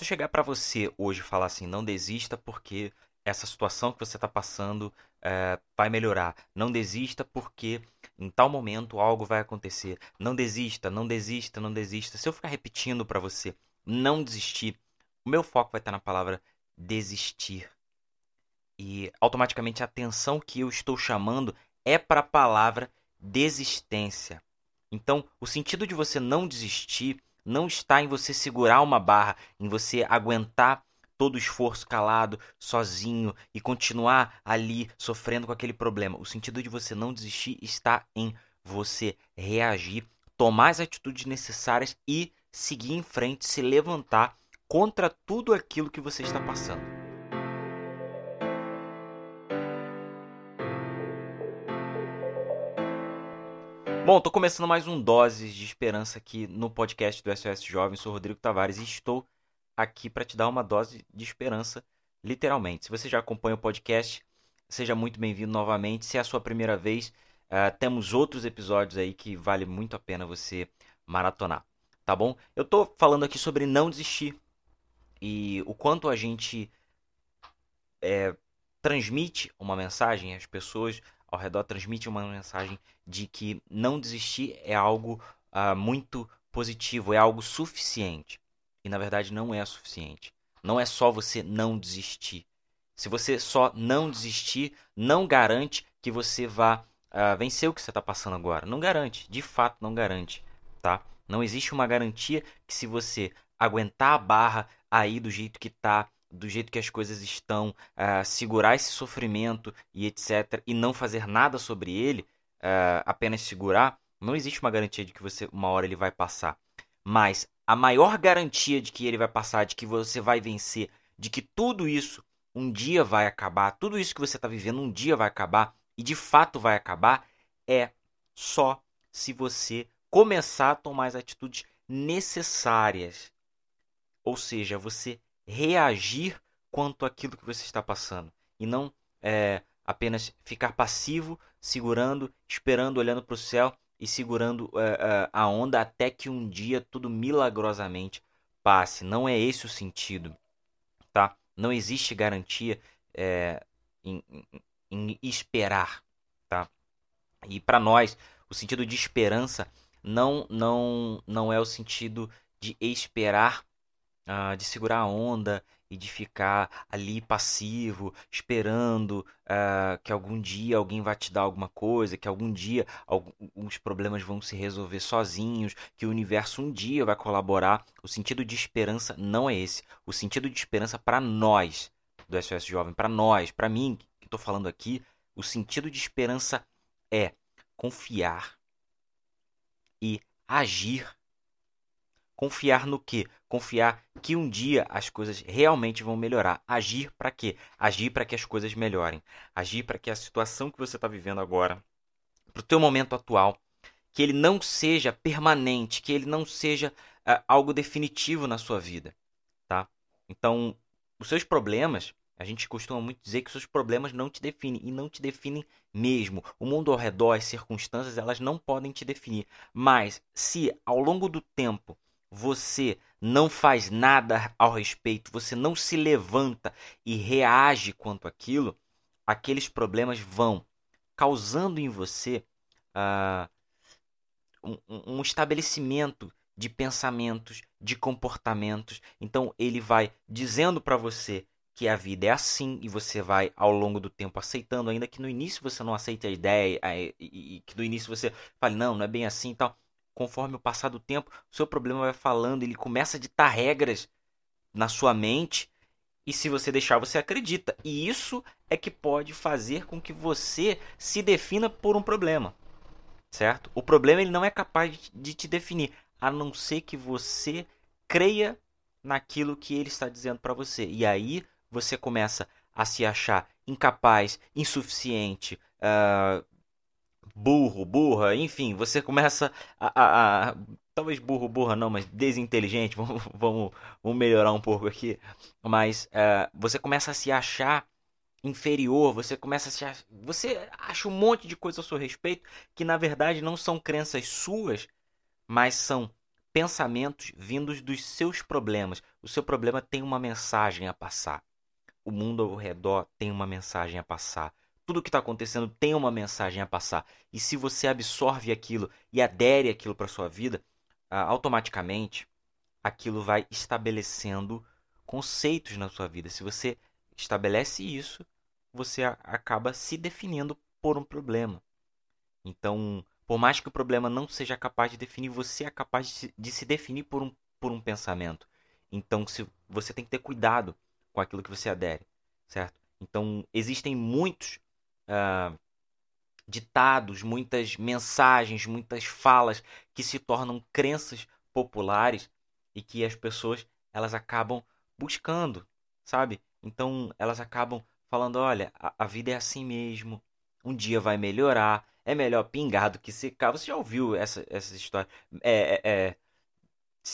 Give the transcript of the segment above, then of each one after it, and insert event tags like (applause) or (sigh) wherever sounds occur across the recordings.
Se eu chegar para você hoje e falar assim, não desista porque essa situação que você está passando é, vai melhorar. Não desista porque em tal momento algo vai acontecer. Não desista, não desista, não desista. Se eu ficar repetindo para você, não desistir, o meu foco vai estar na palavra desistir. E automaticamente a atenção que eu estou chamando é para a palavra desistência. Então, o sentido de você não desistir não está em você segurar uma barra, em você aguentar todo o esforço calado, sozinho e continuar ali sofrendo com aquele problema. O sentido de você não desistir está em você reagir, tomar as atitudes necessárias e seguir em frente, se levantar contra tudo aquilo que você está passando. Bom, tô começando mais um Doses de Esperança aqui no podcast do SOS Jovem. Sou Rodrigo Tavares e estou aqui para te dar uma dose de esperança, literalmente. Se você já acompanha o podcast, seja muito bem-vindo novamente. Se é a sua primeira vez, uh, temos outros episódios aí que vale muito a pena você maratonar, tá bom? Eu tô falando aqui sobre não desistir e o quanto a gente é, transmite uma mensagem às pessoas ao redor transmite uma mensagem de que não desistir é algo uh, muito positivo, é algo suficiente. E na verdade não é suficiente. Não é só você não desistir. Se você só não desistir, não garante que você vá uh, vencer o que você está passando agora. Não garante, de fato não garante, tá? Não existe uma garantia que se você aguentar a barra aí do jeito que está do jeito que as coisas estão, uh, segurar esse sofrimento e etc., e não fazer nada sobre ele, uh, apenas segurar, não existe uma garantia de que você uma hora ele vai passar. Mas a maior garantia de que ele vai passar, de que você vai vencer, de que tudo isso um dia vai acabar, tudo isso que você está vivendo um dia vai acabar, e de fato vai acabar, é só se você começar a tomar as atitudes necessárias. Ou seja, você reagir quanto àquilo que você está passando e não é, apenas ficar passivo, segurando, esperando, olhando para o céu e segurando é, é, a onda até que um dia tudo milagrosamente passe. Não é esse o sentido, tá? Não existe garantia é, em, em, esperar, tá? E para nós, o sentido de esperança não não não é o sentido de esperar uh, de segurar a onda e de ficar ali passivo, esperando uh, que algum dia alguém vai te dar alguma coisa, que algum dia alguns problemas vão se resolver sozinhos, que o universo um dia vai colaborar. O sentido de esperança não é esse. O sentido de esperança para nós do SOS Jovem, para nós, para mim que estou falando aqui, o sentido de esperança é confiar e agir Confiar no quê? Confiar que um dia as coisas realmente vão melhorar. Agir para quê? Agir para que as coisas melhorem. Agir para que a situação que você está vivendo agora, para o teu momento atual, que ele não seja permanente, que ele não seja uh, algo definitivo na sua vida, tá? Então, os seus problemas, a gente costuma muito dizer que os seus problemas não te definem e não te definem mesmo. O mundo ao redor, as circunstâncias, elas não podem te definir. Mas se ao longo do tempo você não faz nada ao respeito, você não se levanta e reage quanto aquilo, aqueles problemas vão causando em você uh, um, um estabelecimento de pensamentos, de comportamentos. Então ele vai dizendo para você que a vida é assim e você vai ao longo do tempo aceitando, ainda que no início você não aceite a ideia e, que no início você fale não, não é bem assim e tal conforme o passar do tempo, o seu problema vai falando, ele começa a ditar regras na sua mente. E se você deixar, você acredita. E isso é que pode fazer com que você se defina por um problema. Certo? O problema ele não é capaz de te definir, a não ser que você creia naquilo que ele está dizendo para você. E aí você começa a se achar incapaz, insuficiente, uh, burro, burra, enfim, você começa a, a, a talvez burro, burra não, mas desinteligente, (laughs) vamos, vamos, vamos melhorar um pouco aqui, mas uh, você começa a se achar inferior, você começa a se você acha um monte de coisa a seu respeito que na verdade não são crenças suas, mas são pensamentos vindos dos seus problemas. O seu problema tem uma mensagem a passar. O mundo ao redor tem uma mensagem a passar. Tudo que está acontecendo tem uma mensagem a passar. E se você absorve aquilo e adere aquilo para sua vida, automaticamente aquilo vai estabelecendo conceitos na sua vida. Se você estabelece isso, você acaba se definindo por um problema. Então, por mais que o problema não seja capaz de definir, você é capaz de se definir por um, por um pensamento. Então, se, você tem que ter cuidado com aquilo que você adere, certo? Então, existem muitos uh, ditados, muitas mensagens, muitas falas que se tornam crenças populares e que as pessoas elas acabam buscando, sabe? Então, elas acabam falando: olha, a, a vida é assim mesmo, um dia vai melhorar, é melhor pingar do que secar. Você já ouviu essa, essa história? É, é, é,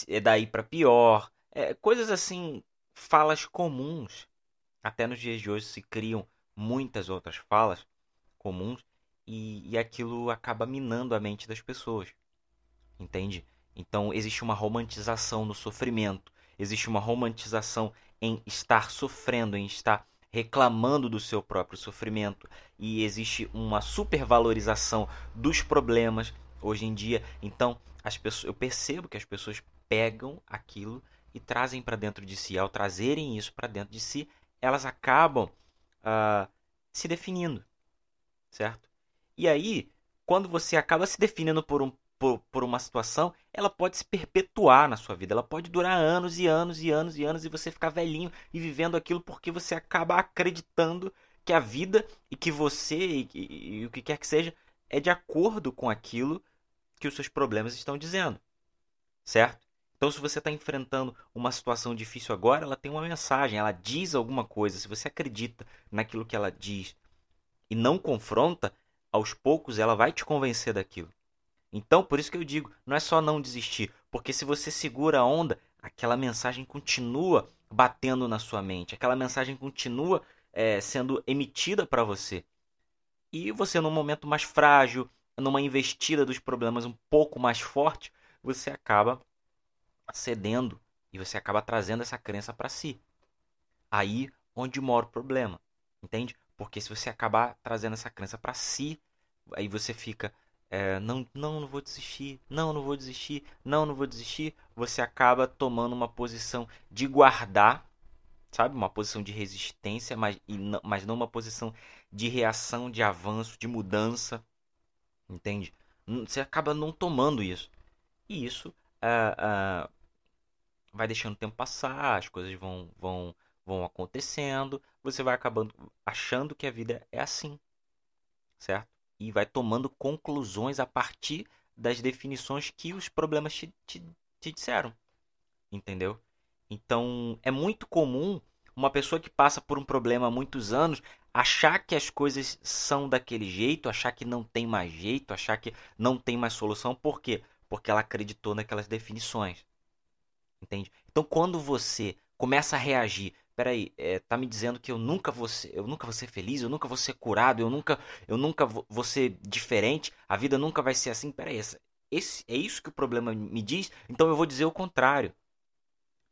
é daí para pior. É, coisas assim, falas comuns. Até nos dias de hoje se criam muitas outras falas comuns e, e aquilo acaba minando a mente das pessoas. Entende? Então existe uma romantização no sofrimento, existe uma romantização em estar sofrendo, em estar reclamando do seu próprio sofrimento e existe uma supervalorização dos problemas hoje em dia. Então, as pessoas, eu percebo que as pessoas pegam aquilo e trazem para dentro de si. Ao trazerem isso para dentro de si, elas acabam uh, se definindo, certo? E aí, quando você acaba se definindo por um por, por uma situação, ela pode se perpetuar na sua vida. Ela pode durar anos e anos e anos e anos e você ficar velhinho e vivendo aquilo porque você acaba acreditando que a vida e que você e, e, e o que quer que seja é de acordo com aquilo que os seus problemas estão dizendo. Certo? Então, se você está enfrentando uma situação difícil agora, ela tem uma mensagem, ela diz alguma coisa. Se você acredita naquilo que ela diz e não confronta, aos poucos ela vai te convencer daquilo. Então, por isso que eu digo, não é só não desistir, porque se você segura a onda, aquela mensagem continua batendo na sua mente, aquela mensagem continua é, sendo emitida para você. E você, num momento mais frágil, numa investida dos problemas um pouco mais forte, você acaba cedendo e você acaba trazendo essa crença para si. Aí onde mora o problema, entende? Porque se você acabar trazendo essa crença para si, aí você fica é, não, não, não vou desistir, não, não vou desistir, não, não vou desistir, você acaba tomando uma posição de guardar, sabe? Uma posição de resistência, mas, não, mas não uma posição de reação, de avanço, de mudança, entende? Você acaba não tomando isso. E isso uh, uh, vai deixando o tempo passar, as coisas vão, vão, vão acontecendo, você vai acabando achando que a vida é assim, certo? e vai tomando conclusões a partir das definições que os problemas te, te, te disseram. Entendeu? Então é muito comum uma pessoa que passa por um problema há muitos anos achar que as coisas são daquele jeito, achar que não tem mais jeito, achar que não tem mais solução. Por quê? Porque ela acreditou naquelas definições. Entende? Então quando você começa a reagir peraí, é, tá me dizendo que eu nunca vou ser, eu nunca vou ser feliz, eu nunca vou ser curado, eu nunca, eu nunca vou, ser diferente, a vida nunca vai ser assim. Peraí, essa, esse, é isso que o problema me diz, então eu vou dizer o contrário.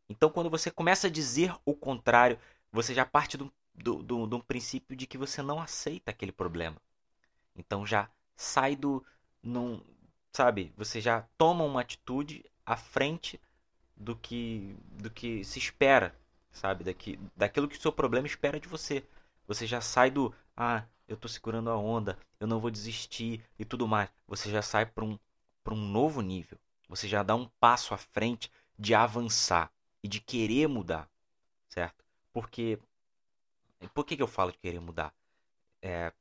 Então, quando você começa a dizer o contrário, você já parte do, do, do, do princípio de que você não aceita aquele problema. Então, já sai do. Num, sabe? Você já toma uma atitude à frente do que, do que se espera sabe? Daqui, daquilo que o seu problema espera de você. Você já sai do, ah, eu tô segurando a onda, eu não vou desistir e tudo mais. Você já sai para um, um novo nível. Você já dá um passo à frente de avançar e de querer mudar, certo? Porque, por que, que eu falo de querer mudar? É,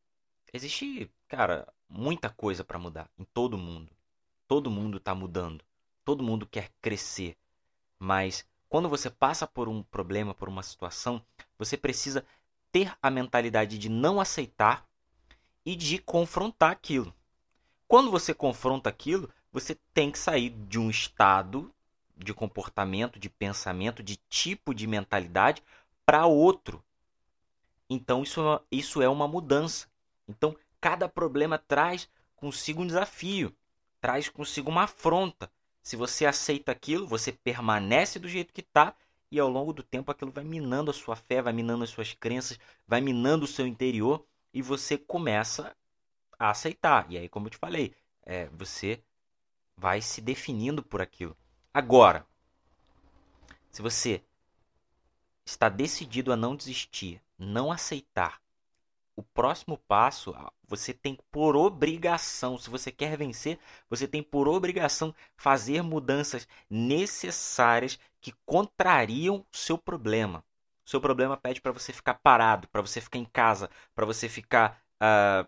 existe, cara, muita coisa para mudar em todo mundo. Todo mundo está mudando. Todo mundo quer crescer. Mas quando você passa por um problema, por uma situação, você precisa ter a mentalidade de não aceitar e de confrontar aquilo. Quando você confronta aquilo, você tem que sair de um estado de comportamento, de pensamento, de tipo de mentalidade para outro. Então isso, é isso é uma mudança. Então cada problema traz consigo um desafio, traz consigo uma afronta. Se você aceita aquilo, você permanece do jeito que está e ao longo do tempo aquilo vai minando a sua fé, vai minando as suas crenças, vai minando o seu interior e você começa a aceitar. E aí, como eu te falei, é, você vai se definindo por aquilo. Agora, se você está decidido a não desistir, não aceitar, o próximo passo, você tem por obrigação, se você quer vencer, você tem por obrigação fazer mudanças necessárias que contrariam o seu problema. O seu problema pede para você ficar parado, para você ficar em casa, para você ficar, uh,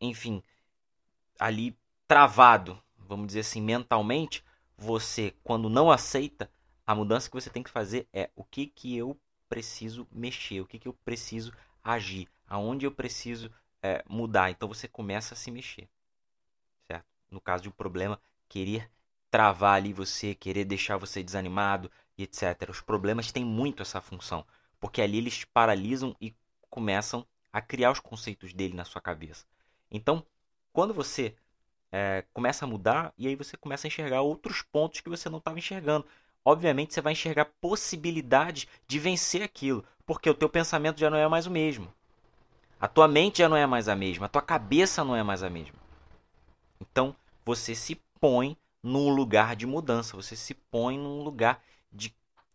enfim, ali travado, vamos dizer assim, mentalmente. Você, quando não aceita, a mudança que você tem que fazer é o que, que eu preciso mexer, o que, que eu preciso agir, aonde eu preciso é, mudar. Então você começa a se mexer, certo? No caso de um problema, querer travar ali você, querer deixar você desanimado e etc. Os problemas têm muito essa função, porque ali eles paralisam e começam a criar os conceitos dele na sua cabeça. Então, quando você é, começa a mudar, e aí você começa a enxergar outros pontos que você não estava enxergando. Obviamente, você vai enxergar possibilidades de vencer aquilo, porque o teu pensamento já não é mais o mesmo. A tua mente já não é mais a mesma, a tua cabeça não é mais a mesma. Então, você se põe num lugar de mudança, você se põe num lugar de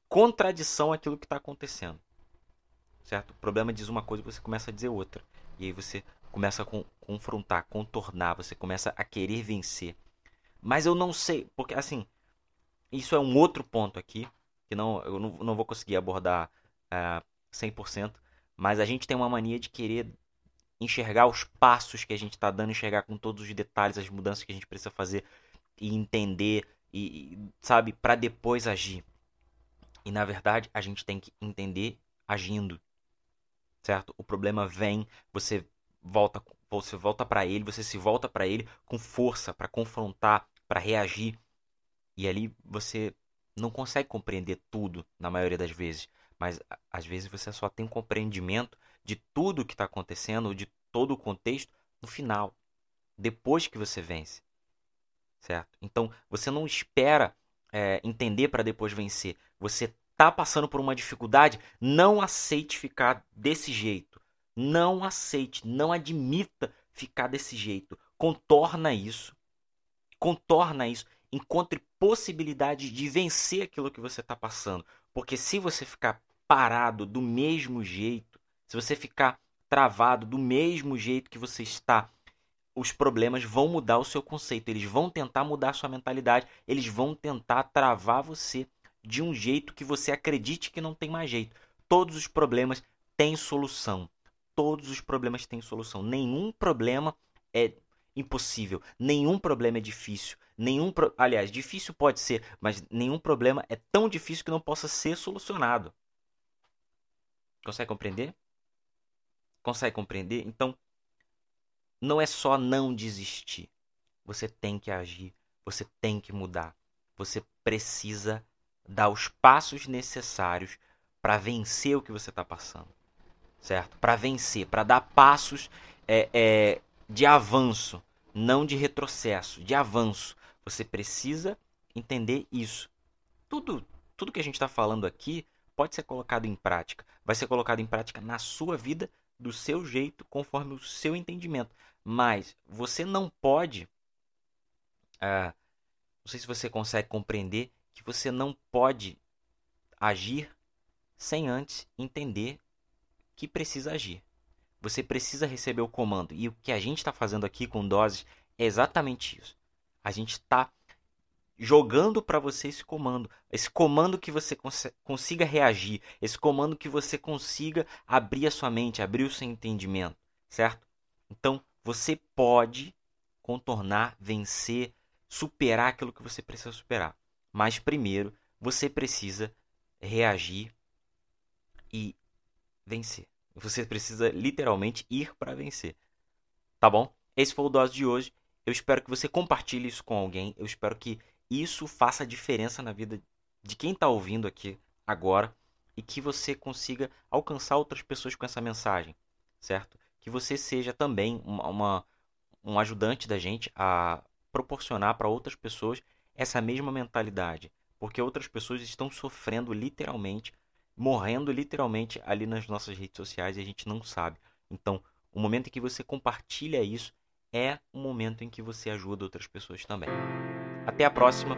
contradição àquilo que está acontecendo. Certo? O problema diz uma coisa e você começa a dizer outra. E aí você começa a confrontar, contornar, você começa a querer vencer. Mas eu não sei, porque assim, isso é um outro ponto aqui, que não, eu não, não vou conseguir abordar uh, é, 100%, mas a gente tem uma mania de querer enxergar os passos que a gente está dando, enxergar com todos os detalhes as mudanças que a gente precisa fazer e entender e, sabe, para depois agir. E na verdade, a gente tem que entender agindo. Certo? O problema vem, você volta, você volta para ele, você se volta para ele com força para confrontar, para reagir. E ali você não consegue compreender tudo na maioria das vezes, mas às vezes você só tem um compreendimento de tudo o que está acontecendo, de todo o contexto, no final, depois que você vence. Certo? Então, você não espera é, entender para depois vencer. Você está passando por uma dificuldade, não aceite ficar desse jeito. Não aceite, não admita ficar desse jeito. Contorna isso. Contorna isso. Encontre possibilidade de vencer aquilo que você está passando. Porque se você ficar parado do mesmo jeito, se você ficar travado do mesmo jeito que você está, os problemas vão mudar o seu conceito, eles vão tentar mudar a sua mentalidade, eles vão tentar travar você de um jeito que você acredite que não tem mais jeito. Todos os problemas têm solução. Todos os problemas têm solução. Nenhum problema é impossível. Nenhum problema é difícil. Nenhum pro... Aliás, difícil pode ser, mas nenhum problema é tão difícil que não possa ser solucionado. Consegue compreender? Consegue compreender? Então, não é só não desistir. Você tem que agir, você tem que mudar. Você precisa dar os passos necessários para vencer o que você está passando. Certo? Para vencer, para dar passos é, é, de avanço, não de retrocesso, de avanço. Você precisa entender isso. Tudo, tudo que a gente está falando aqui pode ser colocado em prática. Vai ser colocado em prática na sua vida do seu jeito, conforme o seu entendimento. Mas você não pode. Ah, não sei se você consegue compreender que você não pode agir sem antes entender que precisa agir. Você precisa receber o comando. E o que a gente está fazendo aqui com doses é exatamente isso. A gente está jogando para você esse comando, esse comando que você cons consiga reagir, esse comando que você consiga abrir a sua mente, abrir o seu entendimento, certo? Então, você pode contornar, vencer, superar aquilo que você precisa superar. Mas primeiro, você precisa reagir e vencer. Você precisa literalmente ir para vencer. Tá bom? Esse foi o dose de hoje. Eu espero que você compartilhe isso com alguém. Eu espero que isso faça diferença na vida de quem está ouvindo aqui agora e que você consiga alcançar outras pessoas com essa mensagem, certo? Que você seja também uma, uma um ajudante da gente a proporcionar para outras pessoas essa mesma mentalidade, porque outras pessoas estão sofrendo literalmente, morrendo literalmente ali nas nossas redes sociais e a gente não sabe. Então, o momento em que você compartilha isso é o momento em que você ajuda outras pessoas também. Até a próxima